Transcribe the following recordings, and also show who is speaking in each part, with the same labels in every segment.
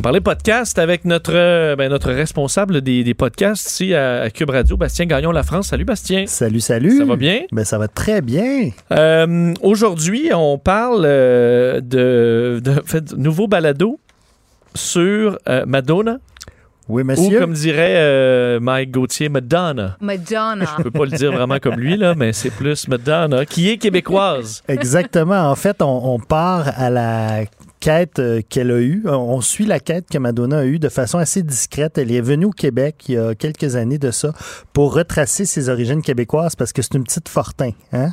Speaker 1: On parlait podcast avec notre, euh, ben, notre responsable des, des podcasts ici à, à Cube Radio, Bastien Gagnon La France. Salut Bastien.
Speaker 2: Salut, salut.
Speaker 1: Ça va bien?
Speaker 2: Ben, ça va très bien.
Speaker 1: Euh, Aujourd'hui, on parle euh, de, de, en fait, nouveau balado sur euh, Madonna,
Speaker 2: Oui,
Speaker 1: ou
Speaker 2: monsieur.
Speaker 1: comme dirait euh, Mike Gauthier, Madonna.
Speaker 3: Madonna.
Speaker 1: Je peux pas le dire vraiment comme lui, là, mais c'est plus Madonna, qui est québécoise.
Speaker 2: Exactement. En fait, on, on part à la quête euh, qu'elle a eue. On, suit la quête que Madonna a eue de façon assez discrète. Elle est venue au Québec il y a quelques années de ça pour retracer ses origines québécoises parce que c'est une petite Fortin, hein,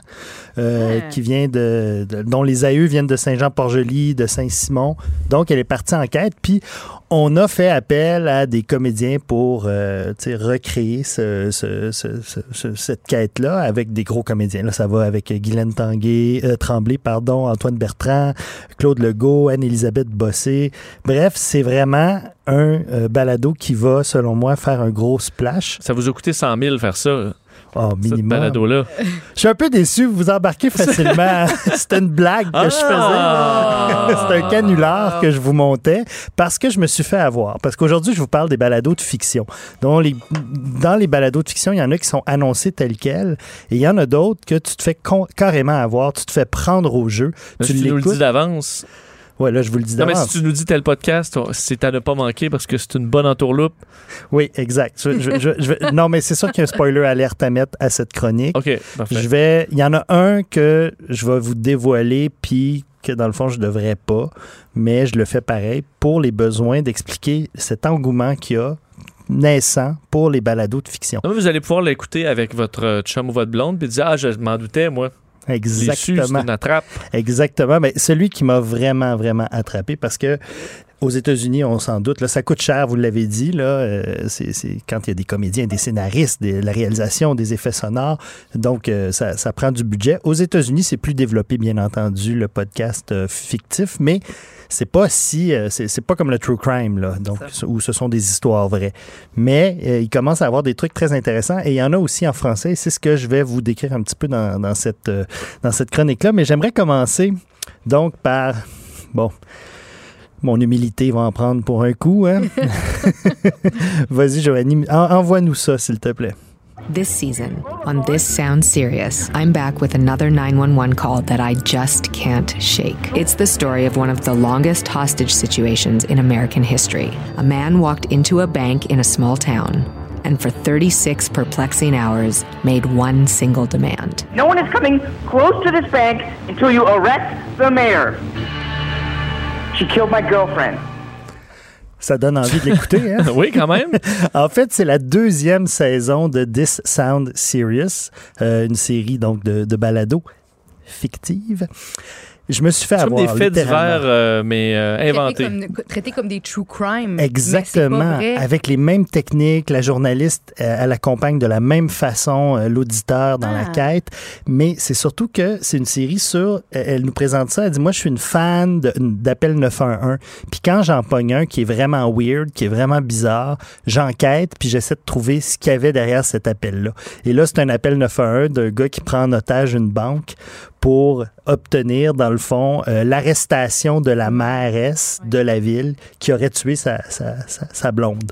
Speaker 2: euh, qui vient de, de- dont les aïeux viennent de Saint-Jean-Port-Joli, de Saint-Simon. Donc, elle est partie en quête. Puis, on a fait appel à des comédiens pour euh, recréer ce- ce- ce- ce- ce- cette quête-là avec des gros comédiens. Là, ça va avec Guylaine Tanguay, euh, Tremblay, pardon, Antoine Bertrand, Claude Legault, Anne-Élisabeth Bossé. Bref, c'est vraiment un euh, balado qui va, selon moi, faire un gros splash.
Speaker 1: Ça vous a coûté 100 000 faire ça,
Speaker 2: Oh, minimum.
Speaker 1: balado-là.
Speaker 2: Je suis un peu déçu, vous embarquez facilement. C'était une blague que je faisais.
Speaker 1: Ah!
Speaker 2: C'est un canular que je vous montais parce que je me suis fait avoir. Parce qu'aujourd'hui, je vous parle des balados de fiction. Donc, les, dans les balados de fiction, il y en a qui sont annoncés tels quels et il y en a d'autres que tu te fais carrément avoir, tu te fais prendre au jeu.
Speaker 1: Mais
Speaker 2: tu
Speaker 1: tu nous le dis d'avance.
Speaker 2: Ouais, là, je vous le dis
Speaker 1: Non, mais si tu nous dis tel podcast, c'est à ne pas manquer parce que c'est une bonne entourloupe.
Speaker 2: Oui, exact. Je- je- je- je vais- non, mais c'est sûr qu'il y a un spoiler alerte à mettre à cette chronique.
Speaker 1: OK, parfait.
Speaker 2: Je vais. Il y en a un que je vais vous dévoiler, puis que dans le fond, je devrais pas, mais je le fais pareil pour les besoins d'expliquer cet engouement qu'il y a naissant pour les balados de fiction.
Speaker 1: Non, vous allez pouvoir l'écouter avec votre euh, chum ou votre blonde puis dire Ah, je m'en doutais, moi. Su,
Speaker 2: Exactement.
Speaker 1: une attrape.
Speaker 2: Exactement. Mais celui qui m'a vraiment, vraiment attrapé, parce que aux États-Unis, on s'en doute, là, ça coûte cher, vous l'avez dit, là, euh, c'est, quand il y a des comédiens, des scénaristes, des- la réalisation, des effets sonores, donc euh, ça, ça prend du budget. Aux États-Unis, c'est plus développé, bien entendu, le podcast euh, fictif, mais c'est pas si, c'est, pas comme le true crime, là, donc où ce sont des histoires vraies. Mais il commence à avoir des trucs très intéressants et il y en a aussi en français. C'est ce que je vais vous décrire un petit peu dans, dans cette, dans cette chronique-là. Mais j'aimerais commencer donc par bon. Mon humilité va en prendre pour un coup. Hein? Vas-y, Joanie, en- envoie-nous ça, s'il te plaît.
Speaker 4: This season, on This Sounds Serious, I'm back with another 911 call that I just can't shake. It's the story of one of the longest hostage situations in American history. A man walked into a bank in a small town and for 36 perplexing hours made one single demand.
Speaker 5: No one is coming close to this bank until you arrest the mayor. She killed my girlfriend.
Speaker 2: Ça donne envie de l'écouter. Hein?
Speaker 1: Oui, quand même.
Speaker 2: En fait, c'est la deuxième saison de This Sound Serious, euh, une série donc de, de balados fictives. Je me suis fait avoir.
Speaker 1: des faits
Speaker 2: littéralement.
Speaker 1: divers, euh, mais euh,
Speaker 3: Traité
Speaker 1: inventés.
Speaker 3: comme, traité comme des true crime.
Speaker 2: Exactement.
Speaker 3: Mais c'est pas vrai.
Speaker 2: Avec les mêmes techniques, la journaliste, euh, elle accompagne de la même façon euh, l'auditeur dans la
Speaker 3: Ah.
Speaker 2: quête. Mais c'est surtout que c'est une série sur. Elle, elle nous présente ça. Elle dit Moi, je suis une fan d'Appel 911. Puis quand j'en pogne un qui est vraiment weird, qui est vraiment bizarre, j'enquête, puis j'essaie de trouver ce qu'il y avait derrière cet appel-là. Et là, c'est un appel 911 d'un gars qui prend en otage une banque pour obtenir, dans le fond, euh, l'arrestation de la mairesse de la ville qui aurait tué sa, sa, sa, sa blonde.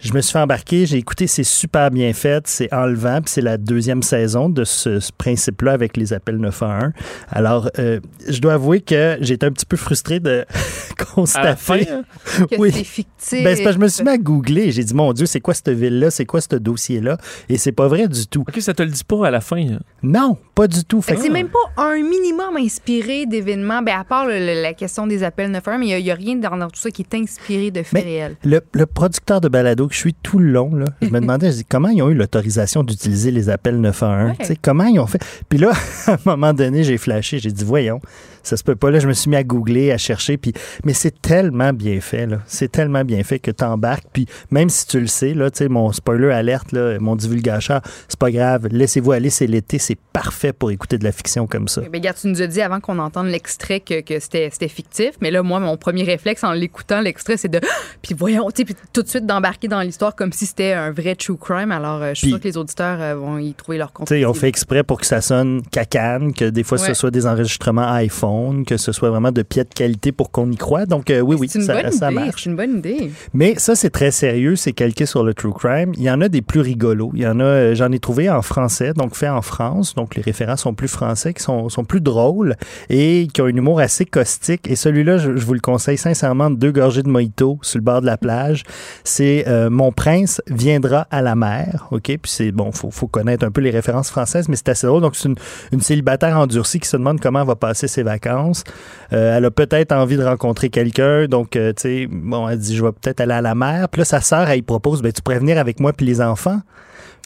Speaker 2: Je me suis fait embarquer, j'ai écouté, c'est super bien fait, c'est enlevant, puis c'est la deuxième saison de ce, ce principe-là avec les appels 911. Alors, euh, je dois avouer que j'ai été un petit peu frustré de constater.
Speaker 1: fin, hein?
Speaker 3: Que
Speaker 2: oui.
Speaker 3: c'est fictif.
Speaker 2: Ben, c'est parce que je me suis mis à googler. J'ai dit, mon Dieu, c'est quoi cette ville-là? C'est quoi ce dossier-là? Et c'est pas vrai du tout.
Speaker 1: OK, ça te le dit pas à la fin. hein?
Speaker 2: Non, pas du tout.
Speaker 3: Fait que c'est même pas un minimum inspiré d'événements, ben à part le- le- la question des appels 911, mais il n'y a, rien dans, tout ça qui est inspiré de faits
Speaker 2: Mais-
Speaker 3: réels.
Speaker 2: Le, le producteur de balado que je suis tout le long, là, je me demandais, je dis, comment ils ont eu l'autorisation d'utiliser les appels 911?
Speaker 3: Ouais.
Speaker 2: Tu sais, Comment ils ont fait? Puis là, à un moment donné, j'ai flashé, j'ai dit, voyons, ça se peut pas. Là, je me suis mis à googler, à chercher, puis, mais c'est tellement bien fait, là. C'est tellement bien fait que t'embarques, puis même si tu le sais, là, tu sais, mon spoiler alerte, là, mon divulgateur, c'est pas grave, laissez-vous aller, c'est l'été, c'est parfait pour écouter de la fiction comme ça.
Speaker 3: Ben, regarde, tu nous as dit avant qu'on entende l'extrait que, que c'était fictif, mais là, moi, mon premier réflexe en l'écoutant, l'extrait, c'est de. Puis voyons, tu sais, puis tout de suite d'embarquer dans l'histoire comme si c'était un vrai true crime. Alors, euh, je suis
Speaker 2: Puis-
Speaker 3: sûre que les auditeurs euh, vont y trouver leur compte.
Speaker 2: Tu sais, on fait exprès pour que ça sonne cacane, que des fois
Speaker 3: Ouais.
Speaker 2: ce soit des enregistrements iPhone que ce soit vraiment de pied de qualité pour qu'on y croit. Donc, euh, oui, oui,
Speaker 3: une
Speaker 2: ça,
Speaker 3: bonne
Speaker 2: ça
Speaker 3: idée.
Speaker 2: marche.
Speaker 3: C'est une bonne idée.
Speaker 2: Mais ça, c'est très sérieux, c'est calqué sur le true crime. Il y en a des plus rigolos. Il y en a, euh, j'en ai trouvé en français, donc fait en France. Donc, les références sont plus français, qui sont, sont plus drôles et qui ont un humour assez caustique. Et celui-là, je, je vous le conseille sincèrement, deux gorgées de mojito sur le bord de la plage. C'est euh, Mon prince viendra à la mer. OK? Puis c'est bon, faut, faut connaître un peu les références françaises, mais c'est assez drôle. Donc, c'est une, une célibataire endurcie qui se demande comment elle va passer ses vacances. Euh, elle a peut-être envie de rencontrer quelqu'un. Donc, euh, tu sais, bon, elle dit, je vais peut-être aller à la mer. Puis là, sa sœur, elle lui propose, ben, tu pourrais venir avec moi puis les enfants.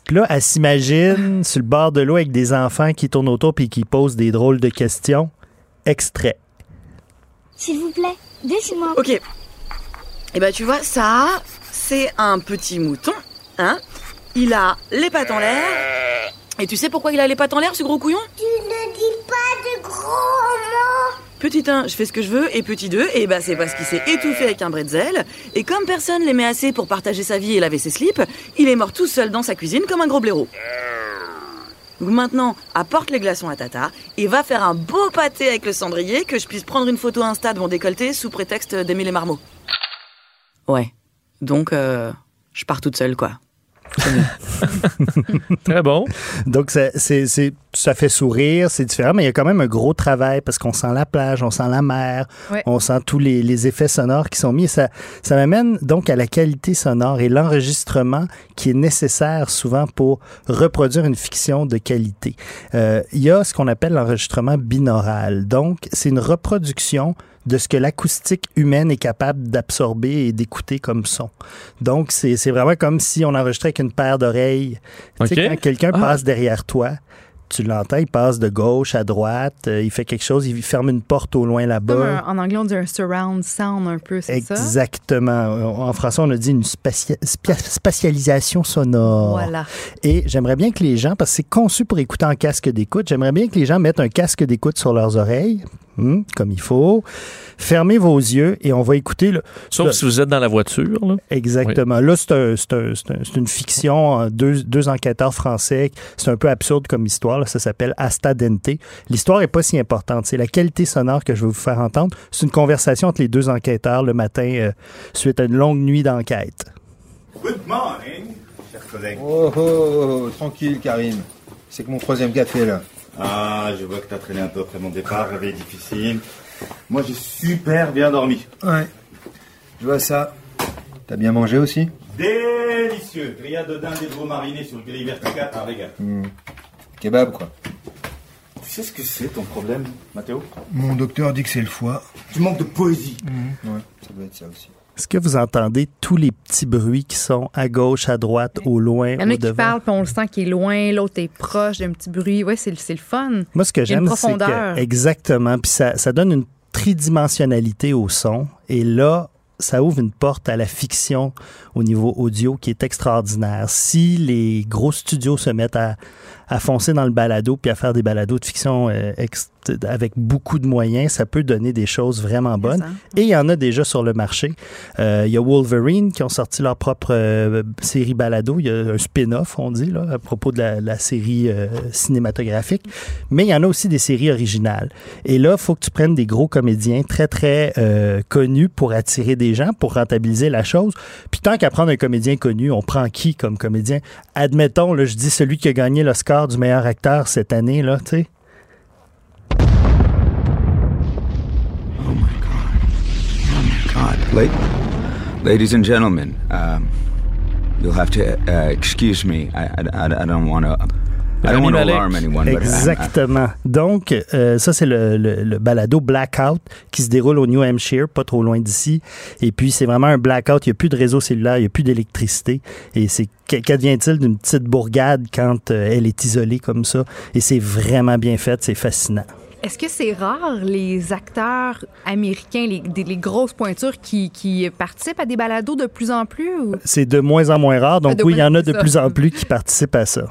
Speaker 2: Puis là, elle s'imagine sur le bord de l'eau avec des enfants qui tournent autour puis qui posent des drôles de questions. Extrait.
Speaker 6: S'il vous plaît, dessine-moi.
Speaker 7: Ok. Et bah tu vois, ça, c'est un petit mouton, hein Il a les pattes en l'air. Et tu sais pourquoi il a les pattes en l'air, ce gros couillon?
Speaker 6: Tu
Speaker 7: Petit 1, je fais ce que je veux, et petit 2, et bah c'est parce qu'il s'est étouffé avec un bretzel, et comme personne l'aimait assez pour partager sa vie et laver ses slips, il est mort tout seul dans sa cuisine comme un gros blaireau. Maintenant, apporte les glaçons à Tata, et va faire un beau pâté avec le cendrier, que je puisse prendre une photo Insta de mon décolleté sous prétexte d'aimer les marmots. Ouais. Donc, euh, je pars toute seule, quoi.
Speaker 1: Très bon.
Speaker 2: Donc, ça, c'est, c'est- ça fait sourire, c'est différent, mais il y a quand même un gros travail parce qu'on sent la plage, on sent la mer,
Speaker 3: Ouais.
Speaker 2: on sent tous les, les effets sonores qui sont mis. Et Ça, ça m'amène donc à la qualité sonore et l'enregistrement qui est nécessaire souvent pour reproduire une fiction de qualité. Euh, il y a ce qu'on appelle l'enregistrement binaural. Donc, c'est une reproduction de ce que l'acoustique humaine est capable d'absorber et d'écouter comme son. Donc, c'est c'est vraiment comme si on enregistrait avec une paire d'oreilles. Tu sais,
Speaker 1: OK.
Speaker 2: quand quelqu'un
Speaker 1: Ah.
Speaker 2: passe derrière toi, tu l'entends, il passe de gauche à droite, euh, il fait quelque chose, il ferme une porte au loin là-bas.
Speaker 3: en anglais, on dit un surround sound un peu, c'est ça?
Speaker 2: Exactement. En français, on a dit une spatia- spia- spatialisation sonore.
Speaker 3: Voilà.
Speaker 2: Et j'aimerais bien que les gens, parce que c'est conçu pour écouter en casque d'écoute, j'aimerais bien que les gens mettent un casque d'écoute sur leurs oreilles, hmm, comme il faut. Fermez vos yeux et on va écouter le,
Speaker 1: Sauf
Speaker 2: Le-
Speaker 1: si vous êtes dans la voiture. Là.
Speaker 2: Exactement. Là, c'est un- c'est un- c'est un- c'est une fiction, euh, deux, deux enquêteurs français. C'est un peu absurde comme histoire. là. Ça s'appelle Asta Dente. L'histoire est pas si importante. C'est la qualité sonore que je vais vous faire entendre. C'est une conversation entre les deux enquêteurs le matin euh, suite à une longue nuit d'enquête.
Speaker 8: Good morning, chers collègues.
Speaker 9: Oh, oh, oh, oh, tranquille, Karim. C'est que mon troisième café, là.
Speaker 8: Ah, je vois que t'as traîné un peu après mon départ, réveil difficile. Moi, j'ai super bien dormi.
Speaker 9: Ouais. Je vois ça. T'as bien mangé aussi?
Speaker 8: Délicieux. Grillade de dinde et de veau mariné sur le grill vertical, un régal.
Speaker 9: Kebab, quoi.
Speaker 8: Tu sais ce que c'est ton problème, Mathéo?
Speaker 9: Mon docteur dit que c'est le foie.
Speaker 8: Tu manques de poésie.
Speaker 9: Ouais, ça doit être ça aussi.
Speaker 2: Est-ce que vous entendez tous les petits bruits qui sont à gauche, à droite, au loin,
Speaker 3: Il y en a qui parlent, puis on le sent qui est loin, l'autre est proche d'un petit bruit. Ouais, c'est le- fun.
Speaker 2: Moi, ce que j'aime, c'est que exactement, puis ça, ça donne une tridimensionnalité au son. Et là, ça ouvre une porte à la fiction au niveau audio qui est extraordinaire. Si les gros studios se mettent à, à foncer dans le balado puis à faire des balados de fiction euh, ex- avec beaucoup de moyens, ça peut donner des choses vraiment bonnes.
Speaker 3: hein.
Speaker 2: Et il y en a déjà sur le marché. Euh, il y a Wolverine qui ont sorti leur propre euh, série balado. Il y a un spin-off, on dit, là, à propos de la, la série euh, cinématographique. Mais il y en a aussi des séries originales. Et là, il faut que tu prennes des gros comédiens très, très connus pour attirer des gens, pour rentabiliser la chose. Puis tant qu'à prendre un comédien connu, on prend qui comme comédien? Admettons, là, je dis celui qui a gagné l'Oscar du meilleur acteur cette année, là, tu sais.
Speaker 10: God. La- ladies and gentlemen, um, you'll have to uh, excuse me. I, I, I don't want to. I don't want to
Speaker 1: Rami Malek.
Speaker 10: alarm anyone, but I'm-
Speaker 2: Exactement. Donc, euh, ça, c'est le, le- le balado Blackout qui se déroule au New Hampshire, pas trop loin d'ici. Et puis, c'est vraiment un blackout. Il n'y a plus de réseau cellulaire, il n'y a plus d'électricité. Et c'est qu- qu'advient-il d'une petite bourgade quand euh, elle est isolée comme ça? Et c'est vraiment bien fait, c'est fascinant.
Speaker 3: Est-ce que c'est rare, les acteurs américains, les, les grosses pointures qui, qui participent à des balados de plus en plus? Ou...
Speaker 2: C'est de moins en moins rare. Donc,
Speaker 3: De
Speaker 2: oui, il y en a de
Speaker 3: ça.
Speaker 2: plus en plus qui participent à ça.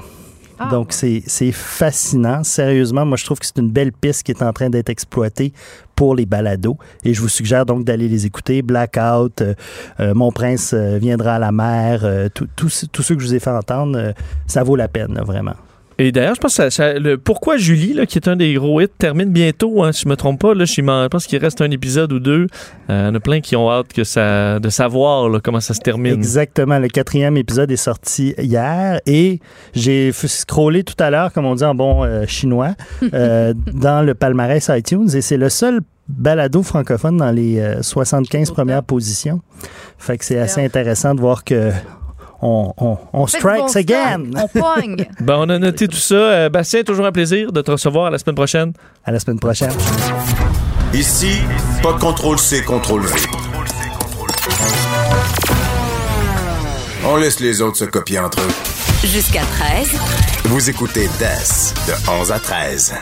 Speaker 3: Ah.
Speaker 2: Donc, c'est c'est fascinant. Sérieusement, moi, je trouve que c'est une belle piste qui est en train d'être exploitée pour les balados. Et je vous suggère donc d'aller les écouter. Blackout, euh, euh, Mon Prince euh, viendra à la mer, euh, tous ceux que je vous ai fait entendre, euh, ça vaut la peine, là, vraiment.
Speaker 1: Et d'ailleurs, je pense que ça- ça- le Pourquoi Julie, là, qui est un des gros hits, termine bientôt, hein, si je me trompe pas. Là, je, pense qu'il reste un épisode ou deux. Euh, Il y en a plein qui ont hâte que ça, de savoir là, comment ça se termine.
Speaker 2: Exactement. Le quatrième épisode est sorti hier et j'ai scrollé tout à l'heure, comme on dit en bon euh, chinois, euh, dans le palmarès iTunes et c'est le seul balado francophone dans les euh, 75 premières positions. Fait que c'est assez intéressant de voir que on, on, on
Speaker 3: Faites
Speaker 2: strikes
Speaker 3: bon
Speaker 2: again.
Speaker 3: On pogne.
Speaker 1: Ben, on a noté tout ça. Euh, Bastien, toujours un plaisir de te recevoir à la semaine prochaine.
Speaker 2: À la semaine prochaine.
Speaker 11: Ici, pas de contrôle C, contrôle V. On laisse les autres se copier entre eux.
Speaker 12: Jusqu'à 13.
Speaker 11: Vous écoutez DES de 11 à 13.